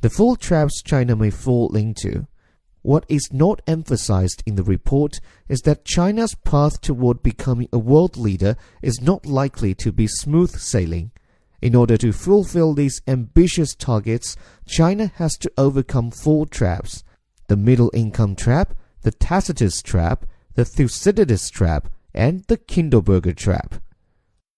the four traps China may fall into. What is not emphasized in the report is that China's path toward becoming a world leader is not likely to be smooth sailing. In order to fulfill these ambitious targets, China has to overcome four traps the middle income trap, the Tacitus trap, the Thucydides trap, and the Kindleberger trap.